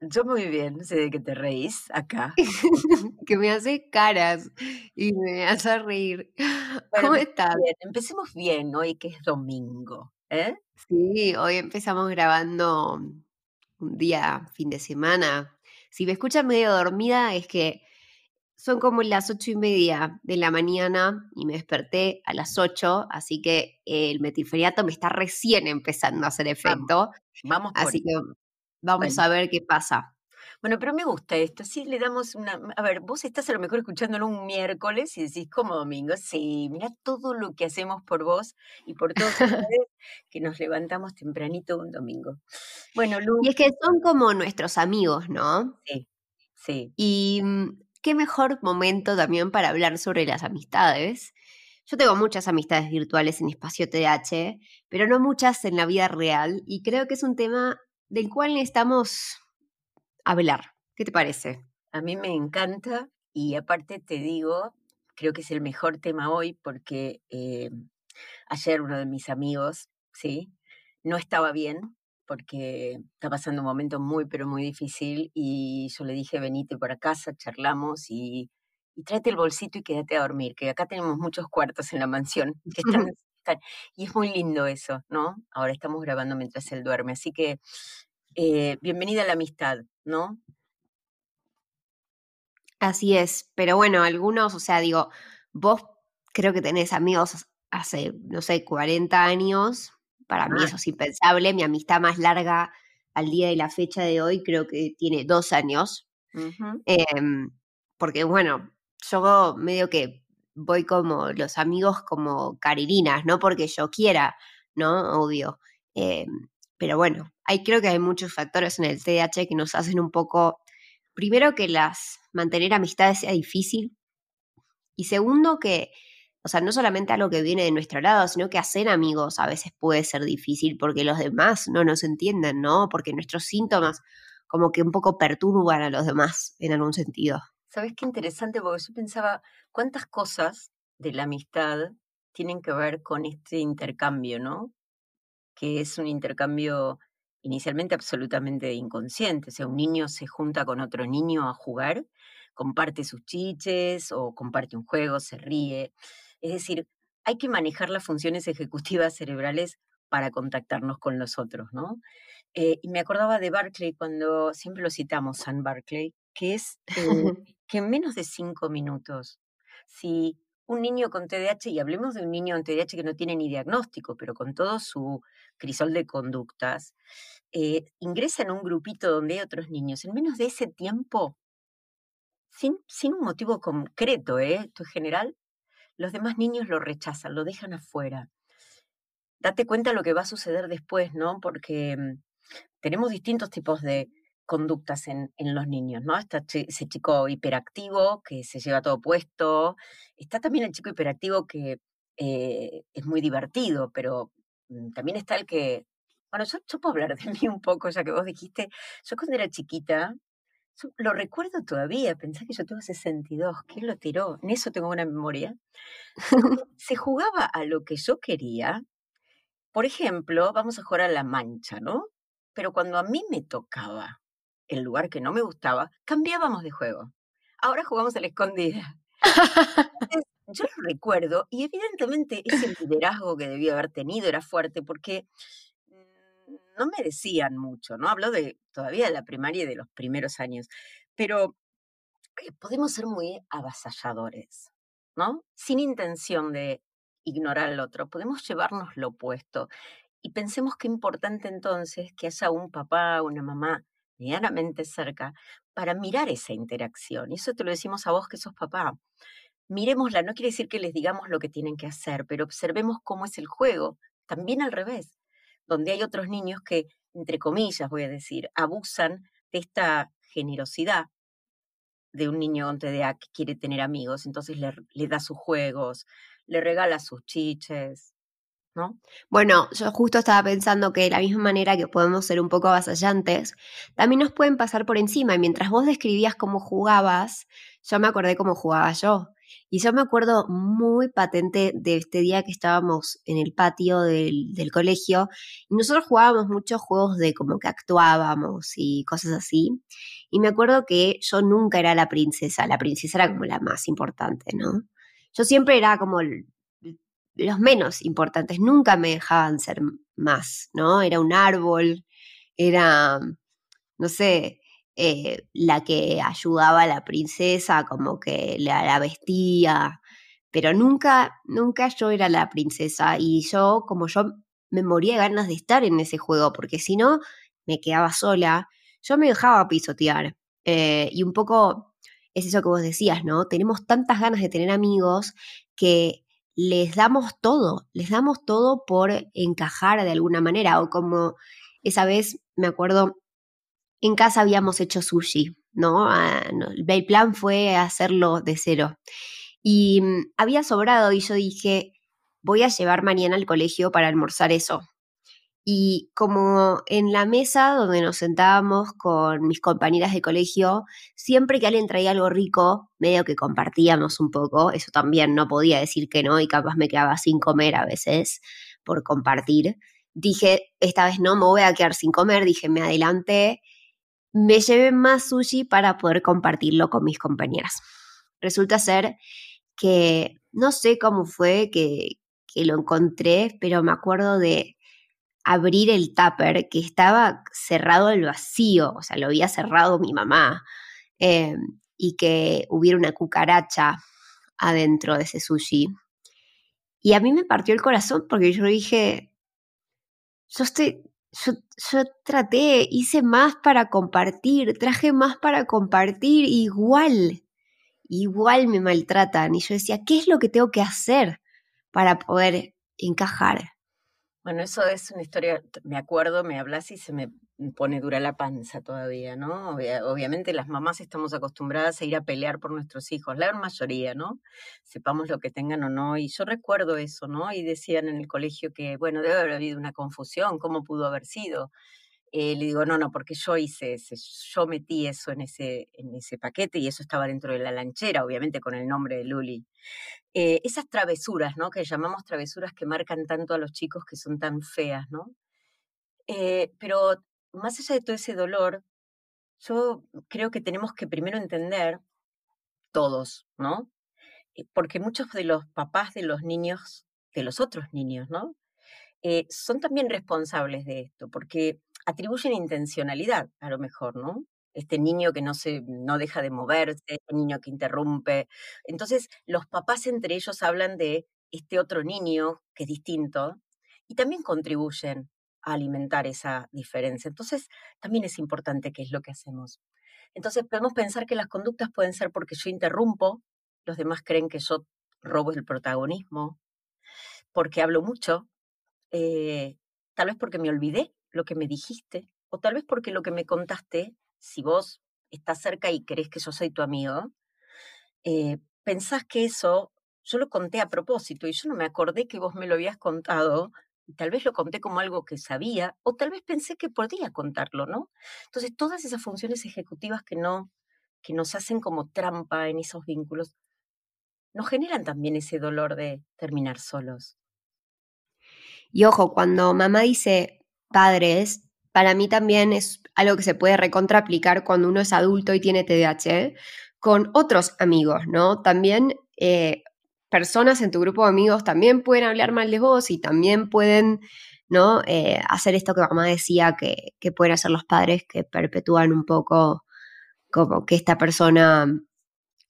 Yo muy bien, sé de qué te reís acá. que me hace caras y me hace reír. ¿Cómo estás? Bien, empecemos bien hoy que es domingo, ¿eh? Sí, hoy empezamos grabando un día, fin de semana. Si me escuchan medio dormida es que son como las ocho y media de la mañana y me desperté a las ocho, así que el metiferiato me está recién empezando a hacer efecto. Vamos, así que Vamos a ver qué pasa. Bueno, pero me gusta esto. Sí, le damos una. A ver, vos estás a lo mejor escuchándolo un miércoles y decís, como domingo? Sí, mira todo lo que hacemos por vos y por todos ustedes que nos levantamos tempranito un domingo. Bueno, Lu. Y es que son como nuestros amigos, ¿no? Sí, sí. Y mm, qué mejor momento también para hablar sobre las amistades. Yo tengo muchas amistades virtuales en espacio TH, pero no muchas en la vida real, y creo que es un tema del cual necesitamos hablar. ¿Qué te parece? A mí me encanta y aparte te digo, creo que es el mejor tema hoy porque eh, ayer uno de mis amigos, ¿sí? No estaba bien porque está pasando un momento muy, pero muy difícil y yo le dije, venite para casa, charlamos y, y tráete el bolsito y quédate a dormir, que acá tenemos muchos cuartos en la mansión que están y es muy lindo eso, ¿no? Ahora estamos grabando mientras él duerme, así que eh, bienvenida a la amistad, ¿no? Así es, pero bueno, algunos, o sea, digo, vos creo que tenés amigos hace, no sé, 40 años, para mí ah. eso es impensable, mi amistad más larga al día de la fecha de hoy creo que tiene dos años, em, porque bueno, yo medio que voy como los amigos como carilinas, no porque yo quiera, ¿no? Obvio. Eh, pero bueno, hay, creo que hay muchos factores en el TDAH que nos hacen un poco, primero que las mantener amistades sea difícil y segundo que, o sea, no solamente algo que viene de nuestro lado, sino que hacer amigos a veces puede ser difícil porque los demás no nos entienden, ¿no? Porque nuestros síntomas como que un poco perturban a los demás en algún sentido. ¿Sabes qué interesante? Porque yo pensaba, ¿cuántas cosas de la amistad tienen que ver con este intercambio, ¿no? Que es un intercambio inicialmente absolutamente inconsciente. O sea, un niño se junta con otro niño a jugar, comparte sus chiches o comparte un juego, se ríe. Es decir, hay que manejar las funciones ejecutivas cerebrales para contactarnos con los otros, ¿no? Eh, y me acordaba de Barclay cuando siempre lo citamos, San Barclay, que es eh, que en menos de cinco minutos, si un niño con TDAH, y hablemos de un niño con TDAH que no tiene ni diagnóstico, pero con todo su crisol de conductas, eh, ingresa en un grupito donde hay otros niños, en menos de ese tiempo, sin, sin un motivo concreto, ¿eh? esto es general, los demás niños lo rechazan, lo dejan afuera. Date cuenta lo que va a suceder después, ¿no? Porque mm, tenemos distintos tipos de, conductas en, en los niños, ¿no? Está ese chico hiperactivo que se lleva todo puesto, está también el chico hiperactivo que eh, es muy divertido, pero mm, también está el que, bueno, yo, puedo hablar de mí un poco, ya que vos dijiste, yo cuando era chiquita, lo recuerdo todavía, pensé que yo tengo 62, ¿quién lo tiró? En eso tengo una memoria. se jugaba a lo que yo quería. Por ejemplo, vamos a jugar a la mancha, ¿no? Pero cuando a mí me tocaba el lugar que no me gustaba, cambiábamos de juego. Ahora jugamos a la escondida. yo lo recuerdo y evidentemente ese liderazgo que debía haber tenido era fuerte porque mm, no me decían mucho, ¿no? Hablo de todavía de la primaria y de los primeros años, pero eh, podemos ser muy avasalladores, ¿no? Sin intención de ignorar al otro, podemos llevarnos lo opuesto. Y pensemos qué importante entonces que haya un papá, una mamá medianamente cerca para mirar esa interacción. Y eso te lo decimos a vos que sos papá. Miremosla, no quiere decir que les digamos lo que tienen que hacer, pero observemos cómo es el juego, también al revés, donde hay otros niños que, entre comillas, voy a decir, abusan de esta generosidad de un niño con TDA que quiere tener amigos, entonces le, le da sus juegos, le regala sus chiches, ¿no? Bueno, yo justo estaba pensando que de la misma manera que podemos ser un poco avasallantes, también nos pueden pasar por encima. Y mientras vos describías cómo jugabas, yo me acordé cómo jugaba yo. Y yo me acuerdo muy patente de este día que estábamos en el patio del, del, colegio y nosotros jugábamos muchos juegos de como que actuábamos y cosas así. Y me acuerdo que yo nunca era la princesa, la princesa era como la más importante, ¿no? Yo siempre era como los menos importantes, nunca me dejaban ser más, ¿no? Era un árbol, era, no sé, eh, la que ayudaba a la princesa, como que la, vestía, pero nunca, nunca yo era la princesa y yo, como yo me moría de ganas de estar en ese juego, porque si no, me quedaba sola, yo me dejaba pisotear. Eh, y un poco es eso que vos decías, ¿no? Tenemos tantas ganas de tener amigos que les damos todo, les damos todo por encajar de alguna manera, o como esa vez, me acuerdo, en casa habíamos hecho sushi, ¿no? Ah, el plan fue hacerlo de cero. Y mm, había sobrado y yo dije, voy a llevar mañana al colegio para almorzar eso. Y como en la mesa donde nos sentábamos con mis compañeras de colegio, siempre que alguien traía algo rico, medio que compartíamos un poco, eso también no podía decir que no y capaz me quedaba sin comer a veces por compartir. Dije, esta vez no me voy a quedar sin comer, dije, me adelanté me llevé más sushi para poder compartirlo con mis compañeras. Resulta ser que no sé cómo fue que, que lo encontré, pero me acuerdo de abrir el tupper que estaba cerrado el vacío, o sea, lo había cerrado mi mamá, eh, y que hubiera una cucaracha adentro de ese sushi. Y a mí me partió el corazón porque yo dije, yo estoy, yo, traté, hice más para compartir, traje más para compartir, igual, igual me maltratan. Y yo decía, ¿qué es lo que tengo que hacer para poder encajar? Bueno, eso es una historia, me acuerdo, me hablas y se me pone dura la panza todavía, ¿no? obviamente las mamás estamos acostumbradas a ir a pelear por nuestros hijos, la gran mayoría, ¿no? Sepamos lo que tengan o no. Y yo recuerdo eso, ¿no? Y decían en el colegio que, bueno, debe haber habido una confusión, ¿cómo pudo haber sido? Eh, le digo, no, no, porque yo hice ese, yo metí eso en ese, en ese paquete y eso estaba dentro de la lanchera, obviamente con el nombre de Luli. Eh, esas travesuras, ¿no? Que llamamos travesuras que marcan tanto a los chicos que son tan feas, ¿no? Eh, pero más allá de todo ese dolor, yo creo que tenemos que primero entender todos, ¿no? Porque muchos de los papás de los niños, de los otros niños, ¿no? son también responsables de esto, porque atribuyen intencionalidad, a lo mejor, ¿no? Este niño que no se no deja de moverse, este niño que interrumpe. Entonces, los papás entre ellos hablan de este otro niño que es distinto y también contribuyen a alimentar esa diferencia. Entonces, también es importante qué es lo que hacemos. Entonces, podemos pensar que las conductas pueden ser porque yo interrumpo, los demás creen que yo robo el protagonismo, porque hablo mucho, eh, tal vez porque me olvidé lo que me dijiste, o tal vez porque lo que me contaste, si vos estás cerca y crees que yo soy tu amigo, eh, pensás que eso yo lo conté a propósito y yo no me acordé que vos me lo habías contado, y tal vez lo conté como algo que sabía, o tal vez pensé que podía contarlo, ¿no? Entonces, todas esas funciones ejecutivas que no, que nos hacen como trampa en esos vínculos, nos generan también ese dolor de terminar solos. Y ojo, cuando mamá dice padres, para mí también es algo que se puede recontraaplicar cuando uno es adulto y tiene TDAH con otros amigos, ¿no? También eh, personas en tu grupo de amigos también pueden hablar mal de vos y también pueden, ¿no? Eh, hacer esto que mamá decía que, que pueden hacer los padres que perpetúan un poco como que esta persona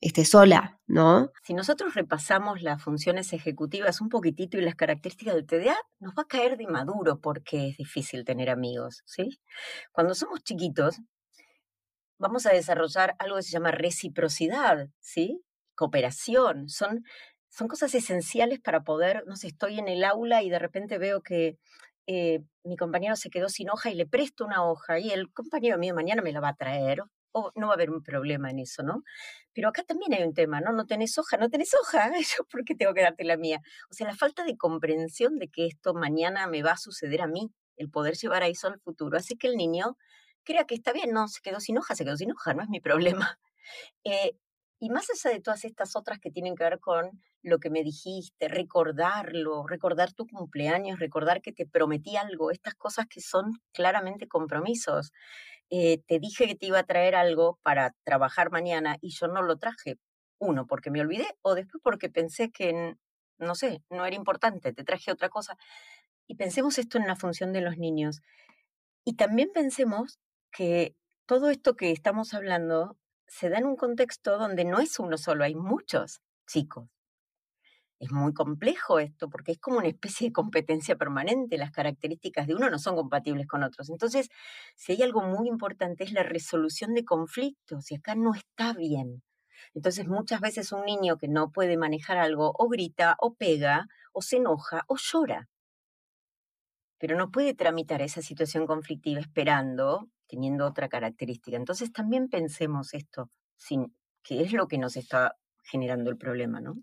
esté sola, ¿no? Si nosotros repasamos las funciones ejecutivas un poquitito y las características del TDA, nos va a caer de maduro porque es difícil tener amigos, ¿sí? Cuando somos chiquitos, vamos a desarrollar algo que se llama reciprocidad, ¿sí? Cooperación. Son, son cosas esenciales para poder, no sé, estoy en el aula y de repente veo que eh, mi compañero se quedó sin hoja y le presto una hoja y el compañero mío mañana me la va a traer o no va a haber un problema en eso, ¿no? Pero acá también hay un tema, ¿no? No tenés hoja, no tenés hoja, yo por qué tengo que darte la mía. O sea, la falta de comprensión de que esto mañana me va a suceder a mí, el poder llevar a eso al futuro, hace que el niño crea que está bien, no, se quedó sin hoja, se quedó sin hoja, no es mi problema. Eh, y más allá de todas estas otras que tienen que ver con lo que me dijiste, recordarlo, recordar tu cumpleaños, recordar que te prometí algo, estas cosas que son claramente compromisos. Eh, te dije que te iba a traer algo para trabajar mañana y yo no lo traje. Uno, porque me olvidé o después porque pensé que, no sé, no era importante, te traje otra cosa. Y pensemos esto en la función de los niños. Y también pensemos que todo esto que estamos hablando se da en un contexto donde no es uno solo, hay muchos chicos. Es muy complejo esto porque es como una especie de competencia permanente. Las características de uno no son compatibles con otros. Entonces, si hay algo muy importante es la resolución de conflictos y acá no está bien. Entonces, muchas veces un niño que no puede manejar algo o grita o pega o se enoja o llora. Pero no puede tramitar esa situación conflictiva esperando teniendo otra característica. Entonces también pensemos esto, sin, que es lo que nos está generando el problema, ¿no?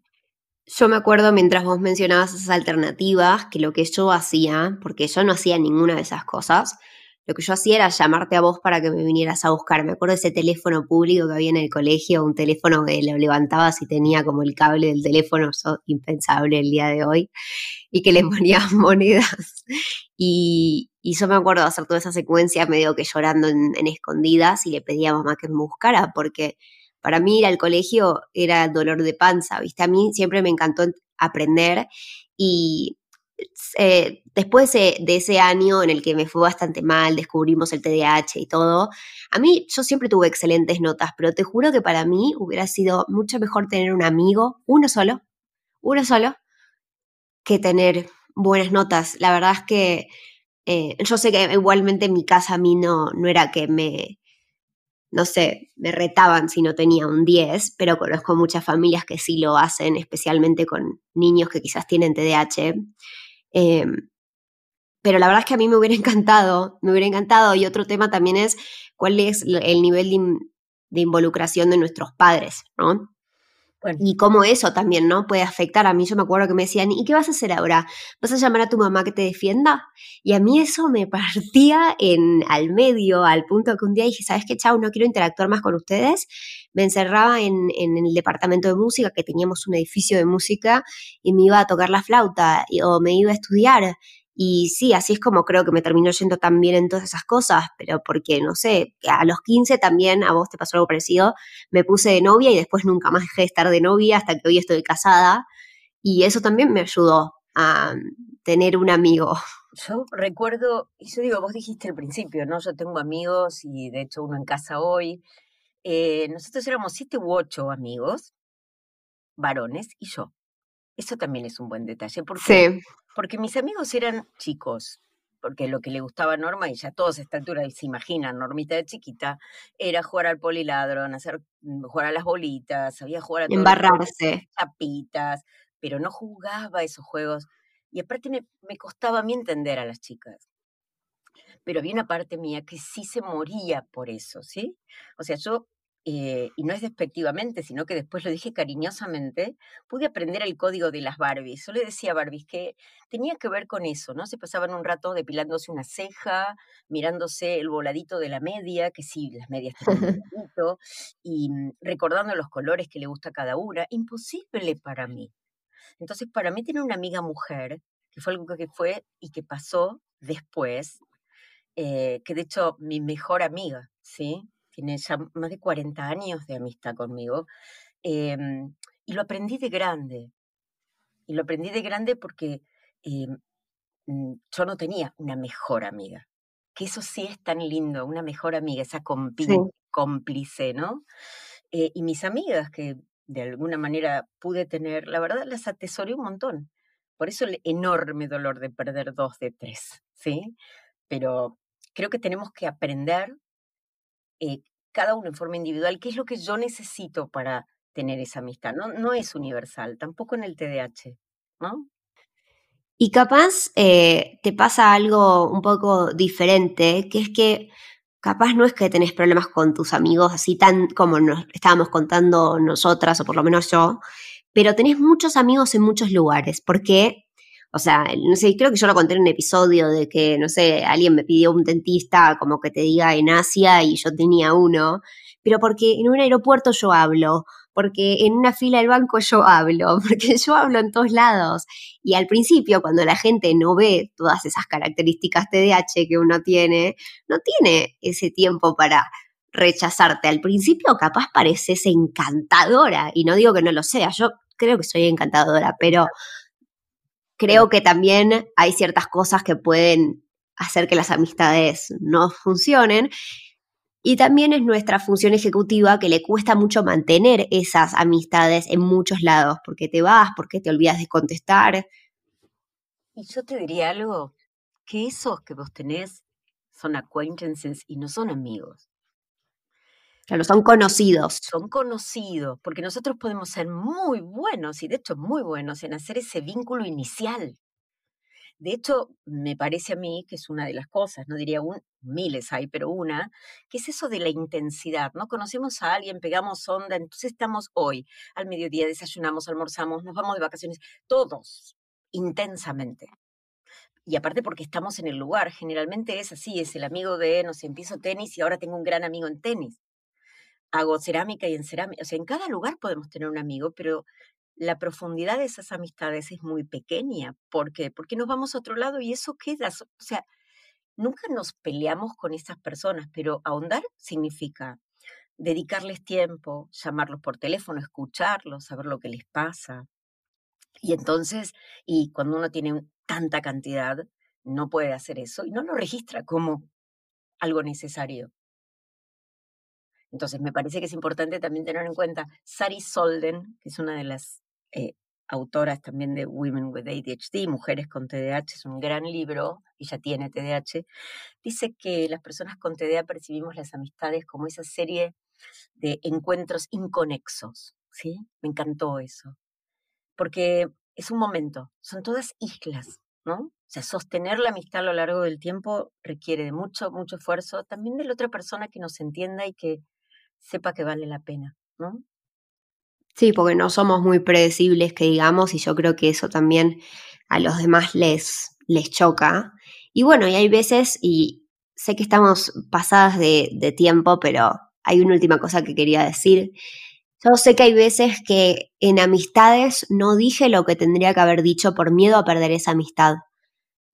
Yo me acuerdo mientras vos mencionabas esas alternativas, que lo que yo hacía, porque yo no hacía ninguna de esas cosas, lo que yo hacía era llamarte a vos para que me vinieras a buscar. Me acuerdo de ese teléfono público que había en el colegio, un teléfono que lo levantabas y tenía como el cable del teléfono, eso impensable el día de hoy, y que le ponías monedas. Y, yo me acuerdo de hacer toda esa secuencia medio que llorando en, escondidas y le pedía a mamá que me buscara, porque para mí ir al colegio era dolor de panza, ¿viste? A mí siempre me encantó aprender y eh, después de, ese año en el que me fue bastante mal, descubrimos el TDAH y todo, a mí yo siempre tuve excelentes notas, pero te juro que para mí hubiera sido mucho mejor tener un amigo, uno solo, uno solo, que tener buenas notas. La verdad es que eh, yo sé que igualmente en mi casa a mí no, no era que me, no sé, me retaban si no tenía un 10, pero conozco muchas familias que sí lo hacen, especialmente con niños que quizás tienen TDAH. Em, pero la verdad es que a mí me hubiera encantado, me hubiera encantado. Y otro tema también es cuál es el nivel de, involucración de nuestros padres, ¿no? Y cómo eso también, ¿no? Puede afectar. A mí yo me acuerdo que me decían, ¿y qué vas a hacer ahora? ¿Vas a llamar a tu mamá que te defienda? Y a mí eso me partía en, al medio, al punto que un día dije, ¿sabes qué, chao? No quiero interactuar más con ustedes. Me encerraba en, en el departamento de música, que teníamos un edificio de música, y me iba a tocar la flauta, o me iba a estudiar. Y sí, así es como creo que me terminó yendo también en todas esas cosas, pero porque, no sé, a los 15 también, a vos te pasó algo parecido, me puse de novia y después nunca más dejé de estar de novia hasta que hoy estoy casada. Y eso también me ayudó a tener un amigo. Yo recuerdo, y yo digo, vos dijiste al principio, ¿no? Yo tengo amigos y de hecho uno en casa hoy. Eh, nosotros éramos siete u ocho amigos, varones y yo. Eso también es un buen detalle. Porque, porque mis amigos eran chicos, porque lo que le gustaba a Norma, y ya todos a esta altura se imaginan, Normita de chiquita, era jugar al poliladron, hacer, mm, jugar a las bolitas, sabía jugar a Embarrarse. chapitas, pero no jugaba esos juegos. Y aparte me, me costaba a mí entender a las chicas. Pero había una parte mía que sí se moría por eso, ¿sí? O sea, yo eh, y no es despectivamente, sino que después lo dije cariñosamente, pude aprender el código de las Barbies. Yo le decía a Barbies que tenía que ver con eso, ¿no? Se pasaban un rato depilándose una ceja, mirándose el voladito de la media, que sí, las medias tienen un voladito, y mm, recordando los colores que le gusta a cada una. Imposible para mí. Entonces, para mí tener una amiga mujer, que fue algo que fue y que pasó después, eh, que de hecho mi mejor amiga, ¿sí? Tiene ya más de 40 años de amistad conmigo, em, y lo aprendí de grande. Y lo aprendí de grande porque em, mm, yo no tenía una mejor amiga. Que eso sí es tan lindo, una mejor amiga, esa cómplice, ¿no? Eh, y mis amigas que de alguna manera pude tener, la verdad las atesoré un montón. Por eso el enorme dolor de perder dos de tres, ¿sí? Pero creo que tenemos que aprender eh, cada uno en forma individual, qué es lo que yo necesito para tener esa amistad. No, no es universal, tampoco en el TDAH, ¿no? Y capaz eh, te pasa algo un poco diferente, que es que capaz no es que tenés problemas con tus amigos así tan como nos estábamos contando nosotras, o por lo menos yo, pero tenés muchos amigos en muchos lugares, porque, o sea, no sé, creo que yo lo conté en un episodio de que, no sé, alguien me pidió un dentista como que te diga en Asia y yo tenía uno, pero porque en un aeropuerto yo hablo, porque en una fila del banco yo hablo, porque yo hablo en todos lados. Y al principio, cuando la gente no ve todas esas características TDAH que uno tiene, no tiene ese tiempo para rechazarte. Al principio capaz pareces encantadora, y no digo que no lo sea, yo creo que soy encantadora, pero creo que también hay ciertas cosas que pueden hacer que las amistades no funcionen y también es nuestra función ejecutiva que le cuesta mucho mantener esas amistades en muchos lados, porque te vas, porque te olvidas de contestar. Y yo te diría algo, que esos que vos tenés son acquaintances y no son amigos. Claro, son conocidos. Son conocidos, porque nosotros podemos ser muy buenos, y de hecho muy buenos, en hacer ese vínculo inicial. De hecho, me parece a mí que es una de las cosas, no diría un, miles hay, pero una, que es eso de la intensidad, ¿no? Conocemos a alguien, pegamos onda, entonces estamos hoy, al mediodía, desayunamos, almorzamos, nos vamos de vacaciones, todos, intensamente. Y aparte porque estamos en el lugar, generalmente es así, es el amigo de, no sé, empiezo tenis y ahora tengo un gran amigo en tenis. Hago cerámica y en cerámica, o sea, en cada lugar podemos tener un amigo, pero la profundidad de esas amistades es muy pequeña. ¿Por qué? Porque nos vamos a otro lado y eso queda. O sea, nunca nos peleamos con esas personas, pero ahondar significa dedicarles tiempo, llamarlos por teléfono, escucharlos, saber lo que les pasa. Y entonces, y cuando uno tiene tanta cantidad, no puede hacer eso y no lo registra como algo necesario. Entonces, me parece que es importante también tener en cuenta Sari Solden, que es una de las eh, autoras también de Women with ADHD, Mujeres con TDAH, es un gran libro, ella tiene TDAH, dice que las personas con TDA percibimos las amistades como esa serie de encuentros inconexos, ¿sí? Me encantó eso, porque es un momento, son todas islas, ¿no? O sea, sostener la amistad a lo largo del tiempo requiere de mucho, mucho esfuerzo, también de la otra persona que nos entienda y que sepa que vale la pena, ¿no? Sí, porque no somos muy predecibles, que digamos, y yo creo que eso también a los demás les, les choca. Y bueno, y hay veces, y sé que estamos pasadas de, tiempo, pero hay una última cosa que quería decir. Yo sé que hay veces que en amistades no dije lo que tendría que haber dicho por miedo a perder esa amistad.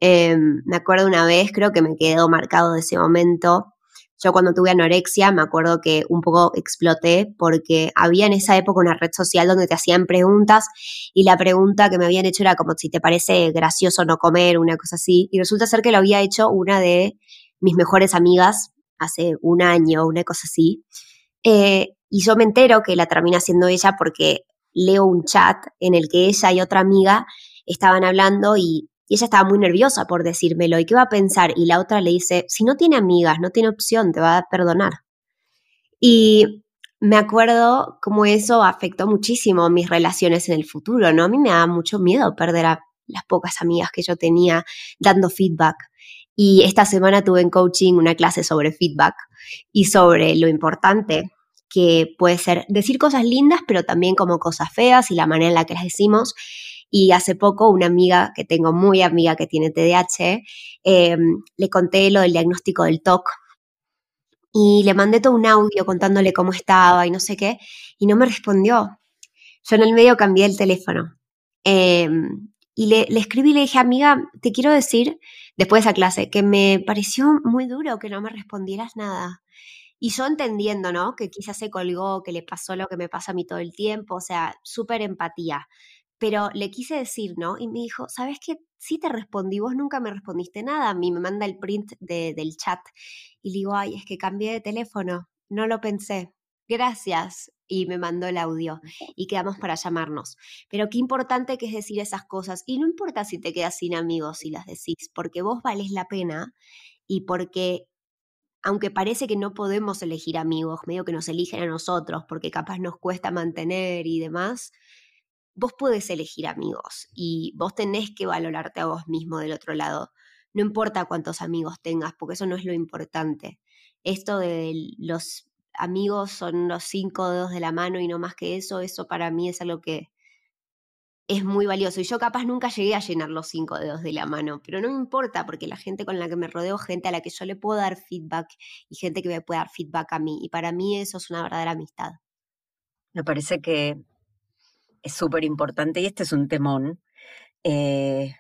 Em, me acuerdo una vez, creo que me quedó marcado de ese momento, yo cuando tuve anorexia me acuerdo que un poco exploté porque había en esa época una red social donde te hacían preguntas y la pregunta que me habían hecho era como si te parece gracioso no comer, una cosa así. Y resulta ser que lo había hecho una de mis mejores amigas hace un año, una cosa así. Eh, y yo me entero que la termina haciendo ella porque leo un chat en el que ella y otra amiga estaban hablando y y ella estaba muy nerviosa por decírmelo. ¿Y qué va a pensar? Y la otra le dice, si no tiene amigas, no tiene opción, te va a perdonar. Y me acuerdo cómo eso afectó muchísimo mis relaciones en el futuro, ¿no? A mí me daba mucho miedo perder a las pocas amigas que yo tenía dando feedback. Y esta semana tuve en coaching una clase sobre feedback y sobre lo importante que puede ser decir cosas lindas, pero también como cosas feas y la manera en la que las decimos. Y hace poco una amiga que tengo muy amiga que tiene TDAH, em, le conté lo del diagnóstico del TOC y le mandé todo un audio contándole cómo estaba y no sé qué, y no me respondió. Yo en el medio cambié el teléfono. Em, y le, le, escribí y le dije, amiga, te quiero decir, después de esa clase, que me pareció muy duro que no me respondieras nada. Y yo entendiendo, ¿no? Que quizás se colgó, que le pasó lo que me pasa a mí todo el tiempo, o sea, súper empatía pero le quise decir, ¿no? Y me dijo, ¿sabes qué? Sí te respondí, vos nunca me respondiste nada. A mí me manda el print del chat. Y le digo, ay, es que cambié de teléfono, no lo pensé. Gracias. Y me mandó el audio y quedamos para llamarnos. Pero qué importante que es decir esas cosas. Y no importa si te quedas sin amigos si las decís, porque vos vales la pena y porque aunque parece que no podemos elegir amigos, medio que nos eligen a nosotros, porque capaz nos cuesta mantener y demás, vos puedes elegir amigos y vos tenés que valorarte a vos mismo del otro lado. No importa cuántos amigos tengas, porque eso no es lo importante. esto de los amigos son los cinco dedos de la mano y no más que eso, eso para mí es algo que es muy valioso. Y yo capaz nunca llegué a llenar los cinco dedos de la mano, pero no me importa porque la gente con la que me rodeo, gente a la que yo le puedo dar feedback y gente que me puede dar feedback a mí. Y para mí eso es una verdadera amistad. Me parece que es súper importante y este es un temón. Eh,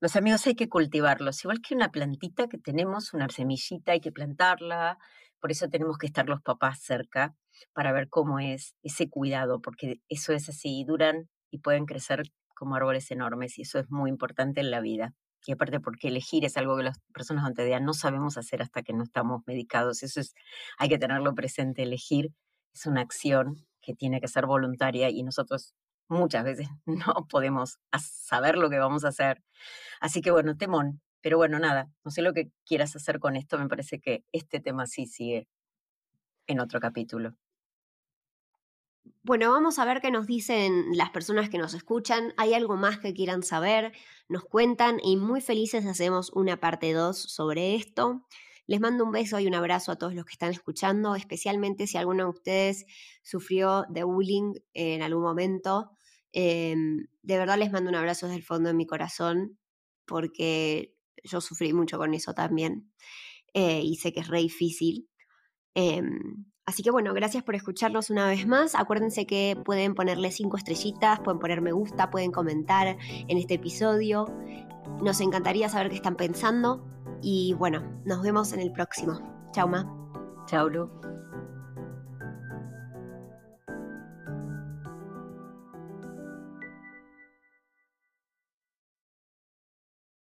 los amigos hay que cultivarlos, igual que una plantita que tenemos, una semillita, hay que plantarla, por eso tenemos que estar los papás cerca para ver cómo es ese cuidado, porque eso es así, duran y pueden crecer como árboles enormes y eso es muy importante en la vida. Y aparte porque elegir es algo que las personas ante día no sabemos hacer hasta que no estamos medicados. Eso es, hay que tenerlo presente. Elegir es una acción que tiene que ser voluntaria y nosotros muchas veces no podemos saber lo que vamos a hacer. Así que bueno, temón. Pero bueno, nada, no sé lo que quieras hacer con esto. Me parece que este tema sí sigue en otro capítulo. Bueno, vamos a ver qué nos dicen las personas que nos escuchan. ¿Hay algo más que quieran saber? Nos cuentan y muy felices hacemos una parte 2 sobre esto. Les mando un beso y un abrazo a todos los que están escuchando, especialmente si alguno de ustedes sufrió de bullying en algún momento. Em, de verdad les mando un abrazo desde el fondo de mi corazón porque yo sufrí mucho con eso también eh, y sé que es re difícil. Em, Así que bueno, gracias por escucharnos una vez más. Acuérdense que pueden ponerle cinco estrellitas, pueden poner me gusta, pueden comentar en este episodio. Nos encantaría saber qué están pensando. Y bueno, nos vemos en el próximo. Chau, Ma. Chau, Lu.